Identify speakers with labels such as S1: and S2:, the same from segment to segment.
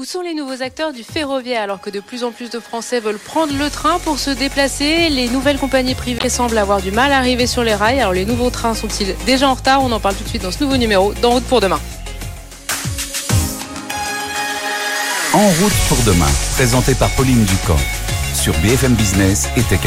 S1: Où sont les nouveaux acteurs du ferroviaire alors que de plus en plus de Français veulent prendre le train pour se déplacer? Les nouvelles compagnies privées semblent avoir du mal à arriver sur les rails. Alors les nouveaux trains sont-ils déjà en retard? On en parle tout de suite dans ce nouveau numéro d'En route pour demain.
S2: En route pour demain, présenté par Pauline Ducamp sur BFM Business et Tech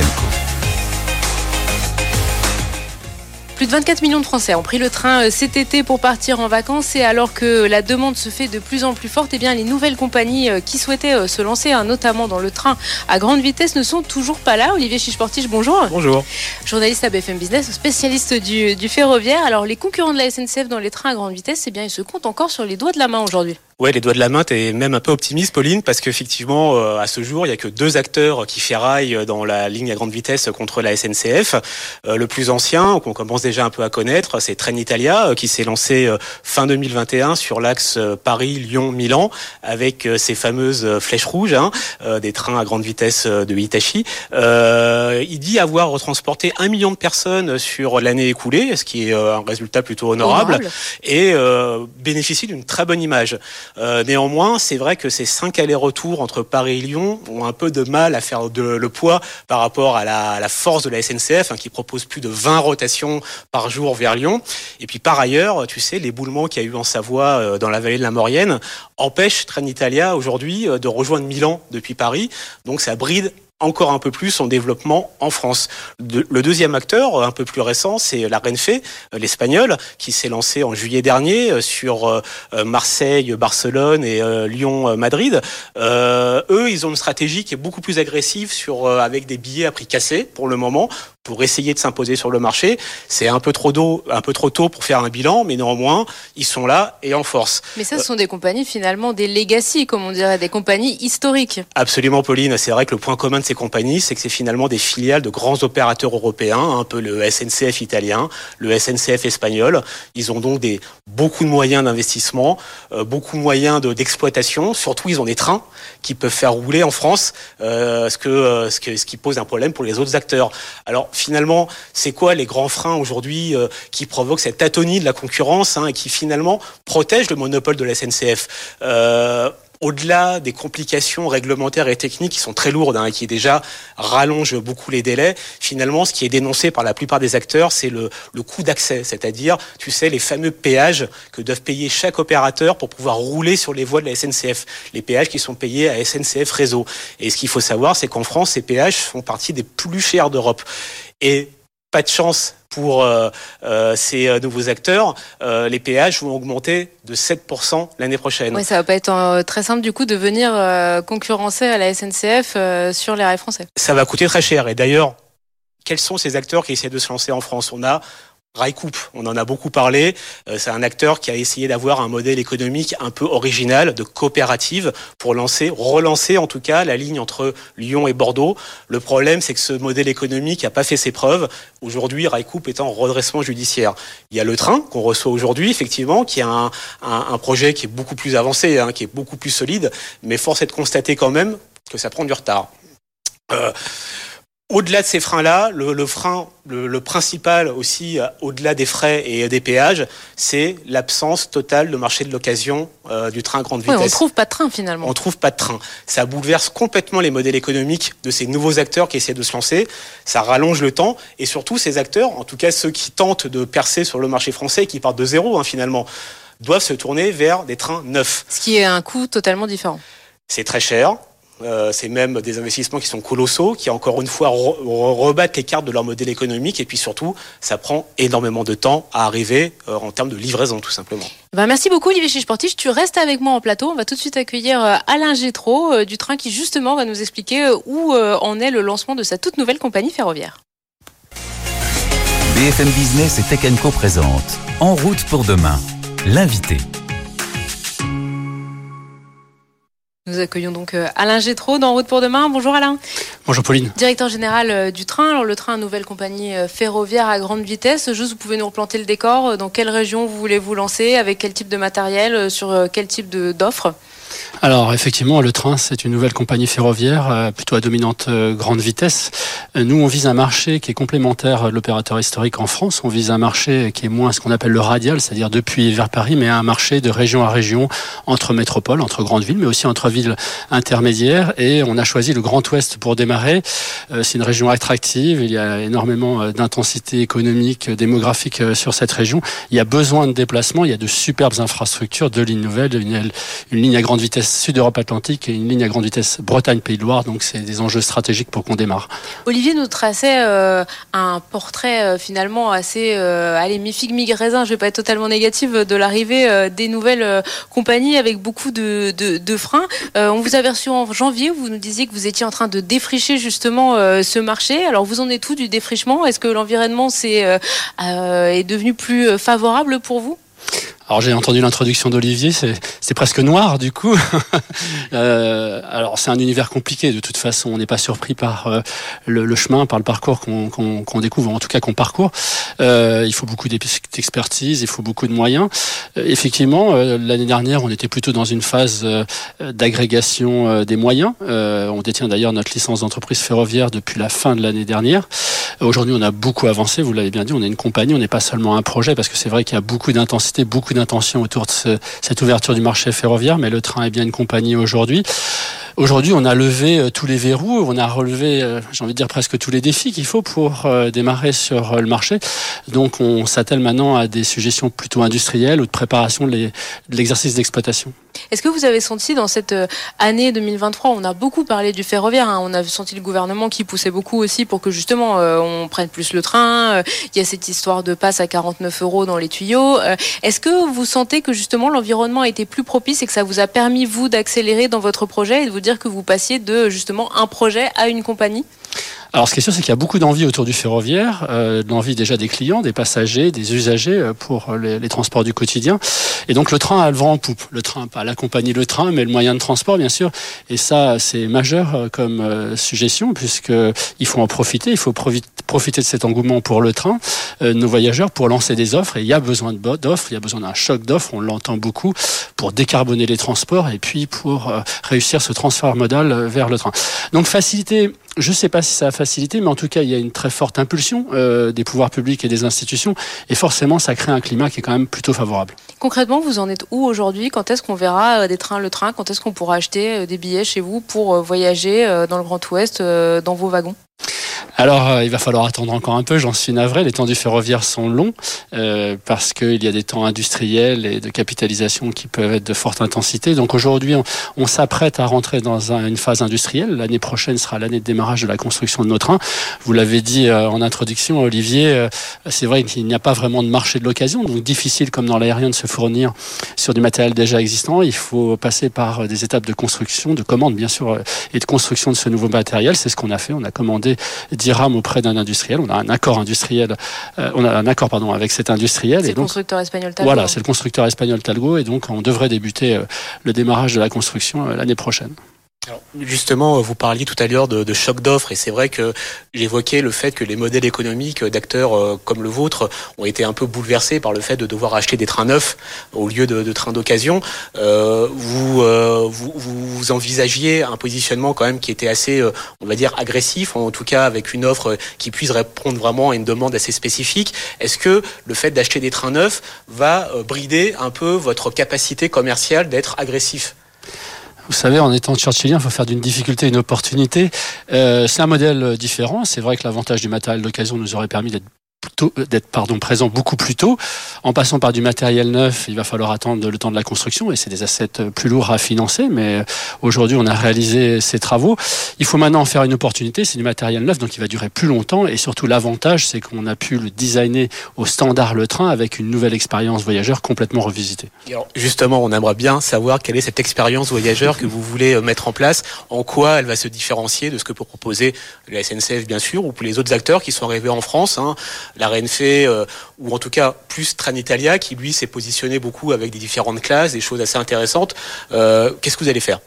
S1: plus de 24 millions de Français ont pris le train euh, cet été pour partir en vacances et alors que la demande se fait de plus en plus forte, eh bien les nouvelles compagnies euh, qui souhaitaient euh, se lancer, hein, notamment dans le train à grande vitesse, ne sont toujours pas là. Olivier Chichportige, bonjour.
S3: Bonjour.
S1: Journaliste à BFM Business, spécialiste du, du ferroviaire. Alors les concurrents de la SNCF dans les trains à grande vitesse, eh bien ils se comptent encore sur les doigts de la main aujourd'hui.
S3: Ouais, les doigts de la main, t'es même un peu optimiste, Pauline, parce qu'effectivement, euh, à ce jour, il y a que deux acteurs qui ferraillent dans la ligne à grande vitesse contre la SNCF. Euh, le plus ancien, qu'on commence déjà un peu à connaître, c'est Trenitalia, euh, qui s'est lancé fin 2021 sur l'axe Paris-Lyon-Milan, avec ses fameuses flèches rouges, hein, des trains à grande vitesse de Hitachi. il dit avoir transporté un million de personnes sur l'année écoulée, ce qui est un résultat plutôt honorable, honorable. et bénéficie d'une très bonne image. Euh, néanmoins, c'est vrai que ces cinq allers-retours entre Paris et Lyon ont un peu de mal à faire de, le poids par rapport à la, force de la SNCF, hein, qui propose plus de 20 rotations par jour vers Lyon. Et puis par ailleurs, tu sais, l'éboulement qu'il y a eu en Savoie, euh, dans la vallée de la Maurienne, empêche Trenitalia aujourd'hui euh, de rejoindre Milan depuis Paris. Donc ça bride encore un peu plus son développement en France. le deuxième acteur, un peu plus récent, c'est la Renfe, euh, l'espagnol, qui s'est lancé en juillet dernier euh, sur euh, Marseille, Barcelone et Lyon, Madrid. eux, ils ont une stratégie qui est beaucoup plus agressive sur avec des billets à prix cassé pour le moment pour essayer de s'imposer sur le marché. C'est un peu trop tôt, un peu trop tôt pour faire un bilan, mais néanmoins, ils sont là et en force.
S1: Mais ça, ce sont des compagnies finalement des legacy, comme on dirait, des compagnies historiques.
S3: Absolument, Pauline. C'est vrai que le point commun de ces compagnies, c'est que c'est finalement des filiales de grands opérateurs européens, un peu le SNCF italien, le SNCF espagnol. Ils ont donc des beaucoup de moyens d'investissement, euh, beaucoup de moyens d'exploitation. Surtout, ils ont des trains qui peuvent faire rouler en France, euh, ce, que, euh, ce, que, ce qui pose un problème pour les autres acteurs. Alors finalement, c'est quoi les grands freins aujourd'hui euh, qui provoquent cette atonie de la concurrence hein, et qui finalement protègent le monopole de la SNCF euh, au-delà des complications réglementaires et techniques qui sont très lourdes hein, et qui déjà rallongent beaucoup les délais, finalement, ce qui est dénoncé par la plupart des acteurs, c'est le, le coût d'accès, c'est-à-dire, tu sais, les fameux péages que doivent payer chaque opérateur pour pouvoir rouler sur les voies de la SNCF, les péages qui sont payés à SNCF Réseau. Et ce qu'il faut savoir, c'est qu'en France, ces péages font partie des plus chers d'Europe. Et pas de chance pour euh, euh, ces euh, nouveaux acteurs, les péages vont augmenter de 7% l'année prochaine.
S1: Oui, ça va pas être très simple du coup de venir concurrencer à la SNCF sur les rails français.
S3: Ça va coûter très cher. Et d'ailleurs, quels sont ces acteurs qui essaient de se lancer en France? On a Raikoup, on en a beaucoup parlé. Euh, c'est un acteur qui a essayé d'avoir un modèle économique un peu original, de coopérative, pour lancer, relancer en tout cas la ligne entre Lyon et Bordeaux. Le problème, c'est que ce modèle économique n'a pas fait ses preuves. Aujourd'hui, Raikoup est en redressement judiciaire. Il y a le train qu'on reçoit aujourd'hui, effectivement, qui a un, un, projet qui est beaucoup plus avancé, hein, qui est beaucoup plus solide, mais force est de constater quand même que ça prend du retard. Euh, au-delà de ces freins-là, le, frein, le, principal aussi, euh, au-delà des frais et des péages, c'est l'absence totale de marché de l'occasion euh, du train à grande vitesse.
S1: on trouve pas de train finalement.
S3: On trouve pas de train. Ça bouleverse complètement les modèles économiques de ces nouveaux acteurs qui essaient de se lancer. Ça rallonge le temps et surtout ces acteurs, en tout cas ceux qui tentent de percer sur le marché français, qui partent de zéro hein, finalement, doivent se tourner vers des trains neufs.
S1: Ce qui est un coût totalement différent.
S3: C'est très cher. Euh, c'est même des investissements qui sont colossaux, qui encore une fois rebattent les cartes de leur modèle économique. Et puis surtout, ça prend énormément de temps à arriver euh, en termes de livraison, tout simplement.
S1: Ben merci beaucoup, Olivier Chichportige. Tu restes avec moi en plateau. On va tout de suite accueillir euh, Alain Gétro du train qui justement va nous expliquer où en est le lancement de sa toute nouvelle compagnie ferroviaire.
S2: BFM Business et Tech Co présente En route pour demain, l'invité.
S1: Nous accueillons donc euh, Alain Gétraud dans Route pour demain. Bonjour Alain.
S4: Bonjour Pauline.
S1: Directeur général euh, du train. Alors le train, nouvelle compagnie euh, ferroviaire à grande vitesse. Juste, vous pouvez nous replanter le décor. Dans quelle région vous voulez vous lancer? Avec quel type de matériel? Sur quel type d'offres?
S4: Alors effectivement, le train, c'est une nouvelle compagnie ferroviaire, euh, plutôt à dominante euh, grande vitesse. Euh, nous, on vise un marché qui est complémentaire de l'opérateur historique en France. On vise un marché qui est moins ce qu'on appelle le radial, c'est-à-dire depuis vers Paris, mais un marché de région à région, entre métropoles, entre grandes villes, mais aussi entre villes intermédiaires. Et on a choisi le Grand Ouest pour démarrer. C'est une région attractive, il y a énormément d'intensité économique, démographique sur cette région. Il y a besoin de déplacement, il y a de superbes infrastructures, deux lignes nouvelles, une ligne à grande vitesse Sud-Europe Atlantique et une ligne à grande vitesse Bretagne-Pays de Loire. Donc c'est des enjeux stratégiques pour qu'on démarre.
S1: Olivier nous traçait euh, un portrait euh, finalement assez euh, allez, mi-figue, mi-raisin, je vais pas être totalement négative, de l'arrivée des nouvelles compagnies avec beaucoup de, freins. on vous a reçu en janvier, vous nous disiez que vous étiez en train de défricher justement ce marché. Alors vous en êtes tout du défrichement? Est-ce que l'environnement est, est devenu plus favorable pour vous?
S4: Alors j'ai entendu l'introduction d'Olivier, c'est presque noir du coup. euh, alors c'est un univers compliqué de toute façon, on n'est pas surpris par euh, le, chemin, par le parcours qu'on découvre, en tout cas qu'on parcourt. Euh, il faut beaucoup d'expertise, il faut beaucoup de moyens. Euh, effectivement, euh, l'année dernière, on était plutôt dans une phase d'agrégation des moyens. on détient d'ailleurs notre licence d'entreprise ferroviaire depuis la fin de l'année dernière. Aujourd'hui, on a beaucoup avancé, vous l'avez bien dit, on est une compagnie, on n'est pas seulement un projet, parce que c'est vrai qu'il y a beaucoup d'intensité, beaucoup d'intention autour de cette ouverture du marché ferroviaire, mais le train est bien une compagnie aujourd'hui. Aujourd'hui, on a levé euh, tous les verrous, on a relevé, euh, j'ai envie de dire presque tous les défis qu'il faut pour euh, démarrer sur le marché. Donc, on s'attelle maintenant à des suggestions plutôt industrielles ou de préparation de l'exercice d'exploitation.
S1: Est-ce que vous avez senti dans cette année 2023, on a beaucoup parlé du ferroviaire, hein, on a senti le gouvernement qui poussait beaucoup aussi pour que justement on prenne plus le train. il y a cette histoire de passe à 49 euros dans les tuyaux. Est-ce que vous sentez que justement l'environnement a été plus propice et que ça vous a permis vous d'accélérer dans votre projet et de vous dire que vous passiez de justement un projet à une compagnie?
S4: Alors, ce qui est sûr, c'est qu'il y a beaucoup d'envie autour du ferroviaire, euh, l'envie déjà des clients, des passagers, des usagers euh, pour les, les, transports du quotidien. Et donc, le train a le vent en poupe. Le train, pas la compagnie, le train, mais le moyen de transport, bien sûr. Et ça, c'est majeur euh, comme euh, suggestion, puisque il faut en profiter. Il faut profiter de cet engouement pour le train, euh, nos voyageurs, pour lancer des offres. Et il y a besoin d'offres, il y a besoin d'un choc d'offres. On l'entend beaucoup pour décarboner les transports et puis pour réussir ce transfert modal vers le train. Donc, faciliter je ne sais pas si ça a mais en tout cas, il y a une très forte impulsion euh, des pouvoirs publics et des institutions, et forcément, ça crée un climat qui est quand même plutôt favorable.
S1: Concrètement, vous en êtes où aujourd'hui? Quand est-ce qu'on verra euh, des trains le train? Quand est-ce qu'on pourra acheter euh, des billets chez vous pour voyager dans le Grand Ouest dans vos wagons?
S4: Alors, euh, il va falloir attendre encore un peu, j'en suis navré. Les temps du ferroviaire sont longs euh, parce qu'il y a des temps industriels et de capitalisation qui peuvent être de forte intensité. Donc aujourd'hui, on, s'apprête à rentrer dans une phase industrielle. L'année prochaine sera l'année de démarrage de la construction de nos trains. Vous l'avez dit euh, en introduction, Olivier, c'est vrai qu'il n'y a pas vraiment de marché de l'occasion, donc difficile comme dans l'aérien de se fournir sur du matériel déjà existant. Il faut passer par des étapes de construction, de commande bien sûr, et de construction de ce nouveau matériel. C'est ce qu'on a fait. On a commandé auprès d'un industriel. On a un accord industriel, euh, on a un accord pardon avec cet industriel.
S1: C'est le constructeur espagnol Talgo.
S4: Voilà, c'est le constructeur espagnol Talgo et donc on devrait débuter euh, le démarrage de la construction euh, l'année prochaine.
S3: Alors, justement, vous parliez tout à l'heure de, choc d'offres et c'est vrai que j'évoquais le fait que les modèles économiques d'acteurs euh, comme le vôtre ont été un peu bouleversés par le fait de devoir acheter des trains neufs au lieu de, trains d'occasion. Euh, vous, euh, vous, envisagiez un positionnement quand même qui était assez, euh, on va dire, agressif, en tout cas avec une offre qui puisse répondre vraiment à une demande assez spécifique. Est-ce que le fait d'acheter des trains neufs va brider un peu votre capacité commerciale d'être agressif?
S4: Vous savez, en étant churchillien, il faut faire d'une difficulté une opportunité. Euh, c'est un modèle différent. C'est vrai que l'avantage du matériel d'occasion nous aurait permis d'être euh, d'être pardon présent beaucoup plus tôt. En passant par du matériel neuf, il va falloir attendre le temps de la construction et c'est des assets euh, plus lourds à financer. Mais euh, aujourd'hui, on a réalisé ces travaux. Il faut maintenant en faire une opportunité. C'est du matériel neuf, donc il va durer plus longtemps et surtout l'avantage, c'est qu'on a pu le designer au standard le train avec une nouvelle expérience voyageur complètement revisitée.
S3: Alors justement, on aimerait bien savoir quelle est cette expérience voyageur que vous voulez mettre en place. En quoi elle va se différencier de ce que peut proposer la SNCF bien sûr ou les autres acteurs qui sont arrivés en France. Hein la Renfe, euh, ou en tout cas plus Tranitalia, qui lui s'est positionné beaucoup avec des différentes classes, des choses assez intéressantes. Euh, qu'est-ce que vous allez faire?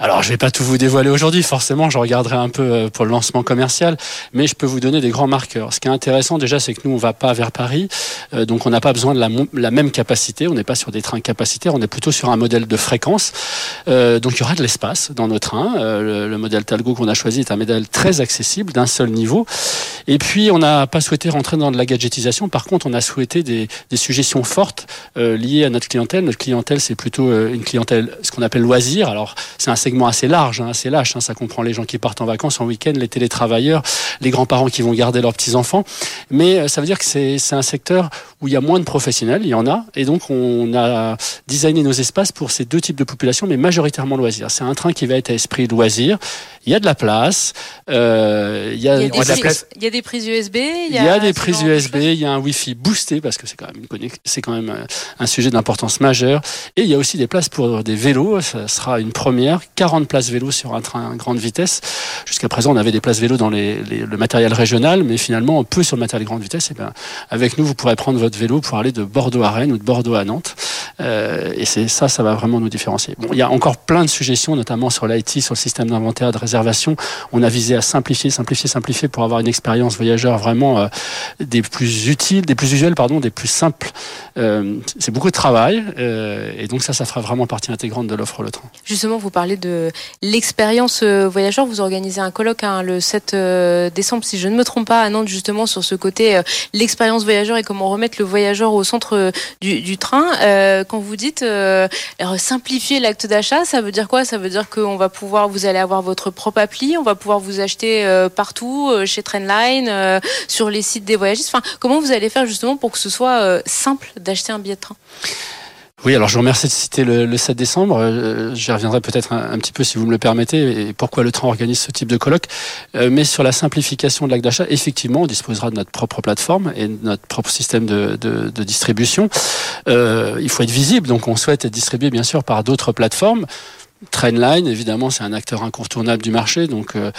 S4: Alors, je vais pas tout vous dévoiler aujourd'hui, forcément, je regarderai un peu euh, pour le lancement commercial, mais je peux vous donner des grands marqueurs. Ce qui est intéressant déjà, c'est que nous, on va pas vers Paris, euh, donc on n'a pas besoin de la, même capacité, on n'est pas sur des trains capacitaires, on est plutôt sur un modèle de fréquence. Euh, donc il y aura de l'espace dans nos trains. Euh, le, modèle Talgo qu'on a choisi est un modèle très accessible, d'un seul niveau. Et puis, on n'a pas souhaité rentrer dans de la gadgetisation, par contre, on a souhaité des, des suggestions fortes liées à notre clientèle. Notre clientèle, c'est plutôt une clientèle, ce qu'on appelle loisir. Alors, c'est un segment assez large, hein, assez lâche. Hein. ça comprend les gens qui partent en vacances en week-end, les télétravailleurs, les grands-parents qui vont garder leurs petits-enfants. Mais euh, ça veut dire que c'est un secteur où il y a moins de professionnels, il y en a. Et donc, on a designé nos espaces pour ces deux types de populations, mais majoritairement loisirs. C'est un train qui va être à esprit loisir. Il y a de la place.
S1: Euh, il, y a, des prises, il y a des prises USB.
S4: Il y a, des prises USB. Il y a un Wi-Fi boosté parce que c'est quand même c'est quand même euh, un sujet d'importance majeure. Et il y a aussi des places pour des vélos. Ça sera une première. 40 places vélo sur un train à grande vitesse. Jusqu'à présent, on avait des places vélo dans les, le matériel régional, mais finalement, peu sur le matériel grande vitesse. Et bien, avec nous, vous pourrez prendre votre vélo pour aller de Bordeaux à Rennes ou de Bordeaux à Nantes. Euh, et c'est ça, ça va vraiment nous différencier. Bon, il y a encore plein de suggestions, notamment sur l'IT, sur le système d'inventaire, de réservation. On a visé à simplifier, simplifier, simplifier pour avoir une expérience voyageur vraiment euh, des plus utiles, des plus usuelles, pardon, des plus simples. Euh, c'est beaucoup de travail, et donc ça, ça fera vraiment partie intégrante de l'offre le train.
S1: Justement, vous parlez de l'expérience voyageur. Vous organisez un colloque hein, le 7 euh, décembre, si je ne me trompe pas, à Nantes, justement sur ce côté l'expérience voyageur et comment remettre le voyageur au centre du train quand vous dites euh, simplifier l'acte d'achat, ça veut dire quoi? Ça veut dire qu'on va pouvoir, vous allez avoir votre propre appli, on va pouvoir vous acheter euh, partout, euh, chez Trendline, euh, sur les sites des voyagistes. Enfin, comment vous allez faire justement pour que ce soit simple d'acheter un billet de train?
S4: Oui, alors je vous remercie de citer le, le 7 décembre. Euh, J'y reviendrai peut-être un, petit peu si vous me le permettez et pourquoi le train organise ce type de colloque. Euh, mais sur la simplification de l'acte d'achat, effectivement, on disposera de notre propre plateforme et de notre propre système de, distribution. Euh, il faut être visible, donc on souhaite être distribué bien sûr par d'autres plateformes. Trainline, évidemment, c'est un acteur incontournable du marché, donc euh,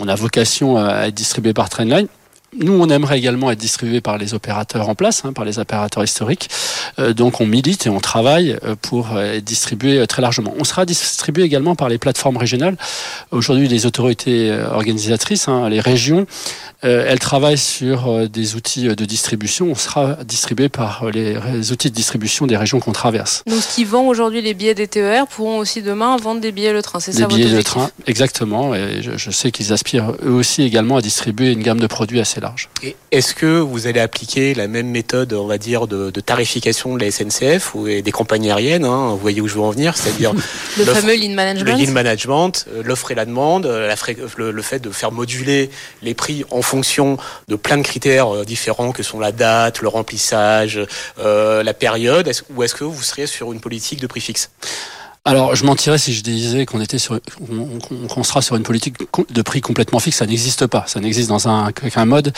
S4: on a vocation à être distribué par Trainline. Nous, on aimerait également être distribué par les opérateurs en place, hein, par les opérateurs historiques. Euh, donc, on milite et on travaille euh, pour euh, être distribué très largement. On sera distribué également par les plateformes régionales. Aujourd'hui, les autorités organisatrices, hein, les régions, elles travaillent sur des outils de distribution. On sera distribué par les outils de distribution des régions qu'on traverse.
S1: Donc, ce qui vend aujourd'hui les billets des TER pourront aussi demain vendre des billets le train. C'est ça
S4: billets de train, exactement. Et je, je sais qu'ils aspirent eux aussi également à distribuer une gamme de produits assez
S3: et est-ce que vous allez appliquer la même méthode, on va dire, de, tarification de la SNCF ou des compagnies aériennes hein, Vous voyez où je veux en venir, c'est-à-dire
S1: le fameux lean management,
S3: le lean management, euh, l'offre et la demande, euh, la le, fait de faire moduler les prix en fonction de plein de critères euh, différents que sont la date, le remplissage, la période, ou est-ce que vous seriez sur une politique de prix fixe?
S4: Alors, je mentirais si je disais qu'on était sur, sera sur une politique de prix complètement fixe. Ça n'existe pas. Ça n'existe dans un, mode.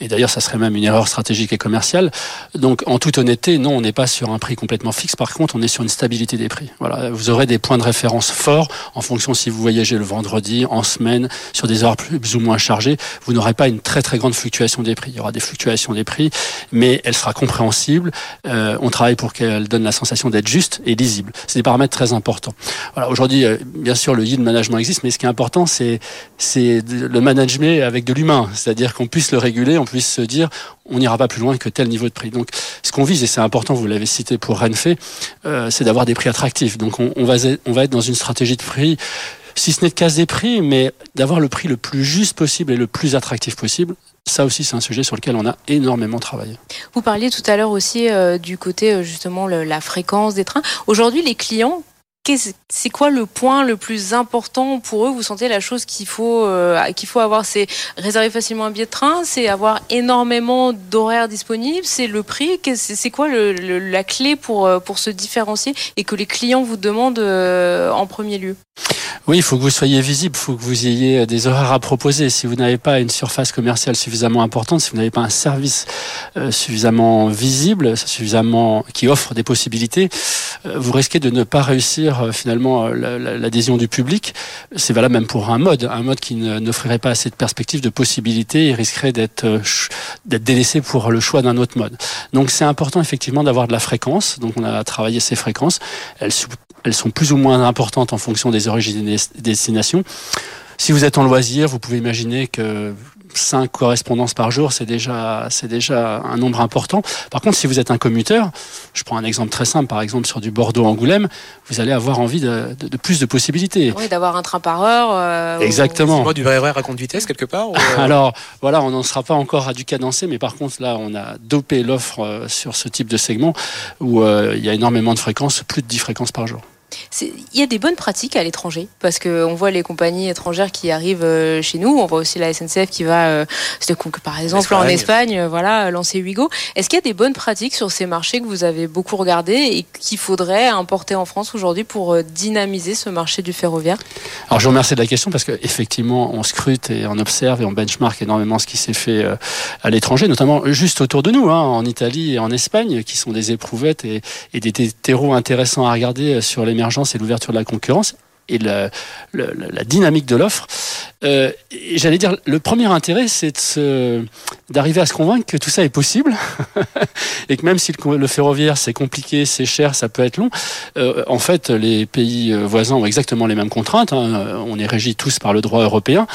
S4: Et d'ailleurs, ça serait même une erreur stratégique et commerciale. Donc, en toute honnêteté, non, on n'est pas sur un prix complètement fixe. Par contre, on est sur une stabilité des prix. Voilà. Vous aurez des points de référence forts en fonction si vous voyagez le vendredi, en semaine, sur des heures plus ou moins chargées. Vous n'aurez pas une très très grande fluctuation des prix. Il y aura des fluctuations des prix, mais elle sera compréhensible. Euh, on travaille pour qu'elle donne la sensation d'être juste et lisible. C'est des paramètres très importants aujourd'hui, euh, bien sûr, le yield management existe, mais ce qui est important, c'est le management avec de l'humain, c'est-à-dire qu'on puisse le réguler, on puisse se dire, on n'ira pas plus loin que tel niveau de prix. Donc, ce qu'on vise, et c'est important, vous l'avez cité pour Renfe, euh, c'est d'avoir des prix attractifs. Donc, on, va être dans une stratégie de prix si ce n'est de caser des prix, mais d'avoir le prix le plus juste possible et le plus attractif possible. Ça aussi, c'est un sujet sur lequel on a énormément travaillé.
S1: Vous parliez tout à l'heure aussi euh, du côté justement le, la fréquence des trains. Aujourd'hui, les clients, c'est quoi le point le plus important pour eux? Vous sentez la chose qu'il faut euh, qu'il faut avoir, c'est réserver facilement un billet de train, c'est avoir énormément d'horaires disponibles, c'est le prix. C'est quoi le, la clé pour euh, pour se différencier et que les clients vous demandent euh, en premier lieu?
S4: Oui, il faut que vous soyez visible, il faut que vous ayez des horaires à proposer. Si vous n'avez pas une surface commerciale suffisamment importante, si vous n'avez pas un service suffisamment visible, suffisamment qui offre des possibilités, vous risquez de ne pas réussir euh, finalement euh, l'adhésion du public. C'est valable même pour un mode, un mode qui n'offrirait pas assez de perspectives, de possibilités, et risquerait d'être euh, d'être délaissé pour le choix d'un autre mode. Donc c'est important effectivement d'avoir de la fréquence. Donc on a travaillé ces fréquences. Elles sont plus ou moins importantes en fonction des origines et des destinations. Si vous êtes en loisir, vous pouvez imaginer que 5 correspondances par jour, c'est déjà, c'est déjà un nombre important. Par contre, si vous êtes un commuteur, je prends un exemple très simple, par exemple sur du Bordeaux-Angoulême, vous allez avoir envie de, de, de plus de possibilités.
S1: Oui, d'avoir un train par heure. Euh,
S4: Exactement.
S3: Ou... du vrai à compte vitesse quelque part ou...
S4: Alors, voilà, on n'en sera pas encore à du cadencé, mais par contre, là, on a dopé l'offre euh, sur ce type de segment où euh, il y a énormément de fréquences, plus de 10 fréquences par jour.
S1: Il y a des bonnes pratiques à l'étranger parce qu'on voit les compagnies étrangères qui arrivent euh, chez nous. On voit aussi la SNCF qui va, euh, par exemple, en Espagne, euh, voilà, lancer Wigo. Est-ce qu'il y a des bonnes pratiques sur ces marchés que vous avez beaucoup regardés et qu'il faudrait importer en France aujourd'hui pour dynamiser ce marché du ferroviaire?
S4: Alors, je vous remercie de la question parce qu'effectivement, on scrute et on observe et on benchmark énormément ce qui s'est fait à l'étranger, notamment juste autour de nous, hein, en Italie et en Espagne, qui sont des éprouvettes et, et des terreaux intéressants à regarder sur les l'émergence et l'ouverture de la concurrence et la, dynamique de l'offre. Euh, J'allais dire, le premier intérêt, c'est d'arriver à se convaincre que tout ça est possible et que même si le, ferroviaire c'est compliqué, c'est cher, ça peut être long. Euh, en fait, les pays euh, voisins ont exactement les mêmes contraintes. Hein. On est régis tous par le droit européen.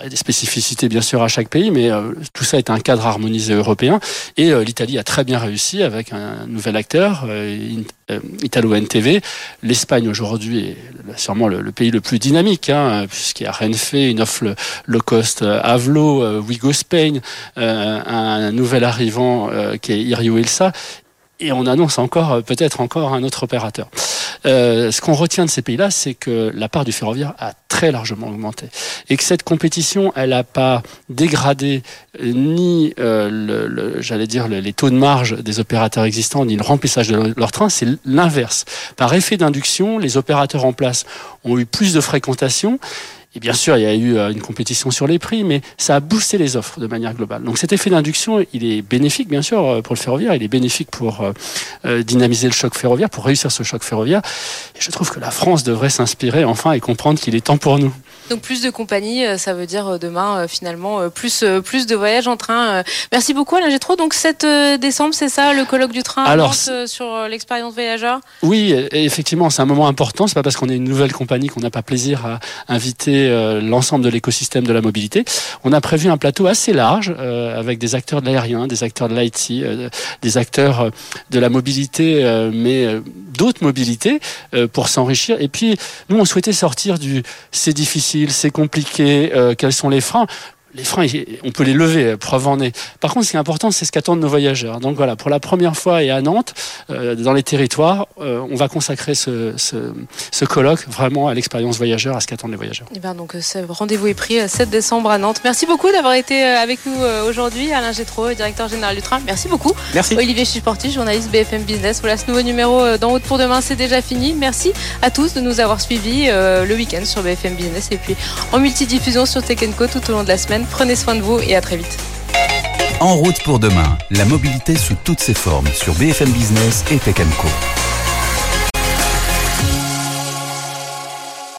S4: Il y a des spécificités bien sûr à chaque pays, mais tout ça est un cadre harmonisé européen. Et l'Italie a très bien réussi avec un nouvel acteur, Italo NTV. L'Espagne aujourd'hui est sûrement le, pays le plus dynamique, hein, puisqu'il y a Renfe, une offre low cost Avlo, Wigo Spain, euh, un nouvel arrivant euh, qui est Irio Ilsa et on annonce encore peut-être encore un autre opérateur. Euh, ce qu'on retient de ces pays-là, c'est que la part du ferroviaire a très largement augmenté et que cette compétition, elle n'a pas dégradé ni euh, le, le, j'allais dire les taux de marge des opérateurs existants ni le remplissage de leurs trains, c'est l'inverse. Par effet d'induction, les opérateurs en place ont eu plus de fréquentation et bien sûr, il y a eu euh, une compétition sur les prix, mais ça a boosté les offres de manière globale. Donc cet effet d'induction, il est bénéfique, bien sûr, euh, pour le ferroviaire, il est bénéfique pour euh, dynamiser le choc ferroviaire, pour réussir ce choc ferroviaire. Et je trouve que la France devrait s'inspirer enfin et comprendre qu'il est temps pour nous.
S1: Donc plus de compagnies, ça veut dire demain finalement plus plus de voyages en train. Merci beaucoup Alain Gétro. Donc 7 décembre, c'est ça le colloque du train Alors, sur l'expérience voyageur?
S4: Oui, effectivement, c'est un moment important. C'est pas parce qu'on est une nouvelle compagnie qu'on n'a pas plaisir à inviter euh, l'ensemble de l'écosystème de la mobilité. On a prévu un plateau assez large euh, avec des acteurs de l'aérien, des acteurs de l'IT, euh, des acteurs de la mobilité, mais d'autres mobilités pour s'enrichir. Et puis, nous, on souhaitait sortir du c'est difficile, c'est compliqué, quels sont les freins? Les freins, on peut les lever, preuve en est. Par contre, ce qui est important, c'est ce qu'attendent nos voyageurs. Donc voilà, pour la première fois et à Nantes, euh, dans les territoires, euh, on va consacrer ce, ce, ce colloque vraiment à l'expérience voyageur, à ce qu'attendent les voyageurs.
S1: Et eh bien donc, rendez-vous est pris 7 décembre à Nantes. Merci beaucoup d'avoir été avec nous aujourd'hui, Alain Gétro, directeur général du train. Merci beaucoup.
S3: Merci.
S1: Olivier Chisporti, journaliste BFM Business. Voilà, ce nouveau numéro d'En route pour demain, c'est déjà fini. Merci à tous de nous avoir suivis le week-end sur BFM Business et puis en multidiffusion sur Tech Co tout au long de la Prenez soin de vous et à très vite.
S2: En route pour demain, la mobilité sous toutes ses formes sur BFM Business et Tech Co.